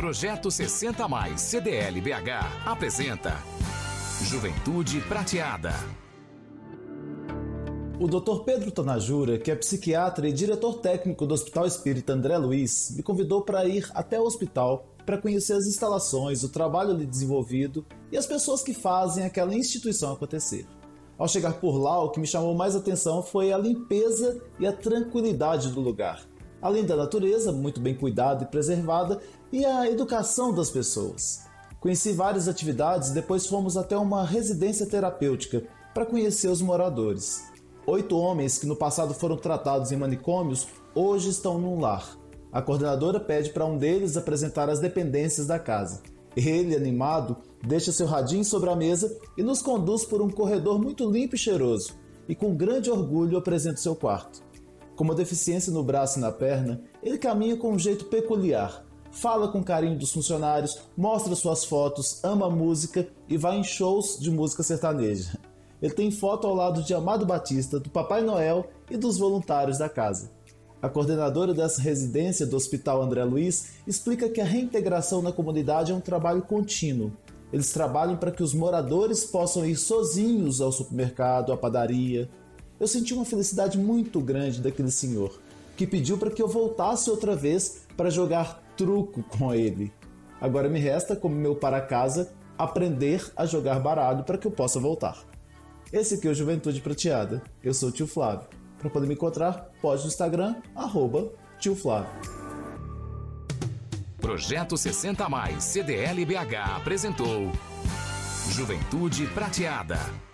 Projeto 60 Mais CDL BH apresenta Juventude Prateada. O Dr. Pedro Tonajura, que é psiquiatra e diretor técnico do Hospital Espírita André Luiz, me convidou para ir até o hospital para conhecer as instalações, o trabalho ali desenvolvido e as pessoas que fazem aquela instituição acontecer. Ao chegar por lá, o que me chamou mais atenção foi a limpeza e a tranquilidade do lugar além da natureza, muito bem cuidada e preservada, e a educação das pessoas. Conheci várias atividades, depois fomos até uma residência terapêutica para conhecer os moradores. Oito homens que no passado foram tratados em manicômios hoje estão num lar. A coordenadora pede para um deles apresentar as dependências da casa. Ele, animado, deixa seu radinho sobre a mesa e nos conduz por um corredor muito limpo e cheiroso, e com grande orgulho apresenta seu quarto. Com uma deficiência no braço e na perna, ele caminha com um jeito peculiar, fala com carinho dos funcionários, mostra suas fotos, ama música e vai em shows de música sertaneja. Ele tem foto ao lado de Amado Batista, do Papai Noel e dos voluntários da casa. A coordenadora dessa residência do Hospital André Luiz explica que a reintegração na comunidade é um trabalho contínuo. Eles trabalham para que os moradores possam ir sozinhos ao supermercado, à padaria, eu senti uma felicidade muito grande daquele senhor, que pediu para que eu voltasse outra vez para jogar truco com ele. Agora me resta, como meu para casa, aprender a jogar baralho para que eu possa voltar. Esse aqui é o Juventude Prateada. Eu sou o tio Flávio. Para poder me encontrar, pode no Instagram, arroba tio Flávio. Projeto 60 Mais CDLBH apresentou Juventude Prateada.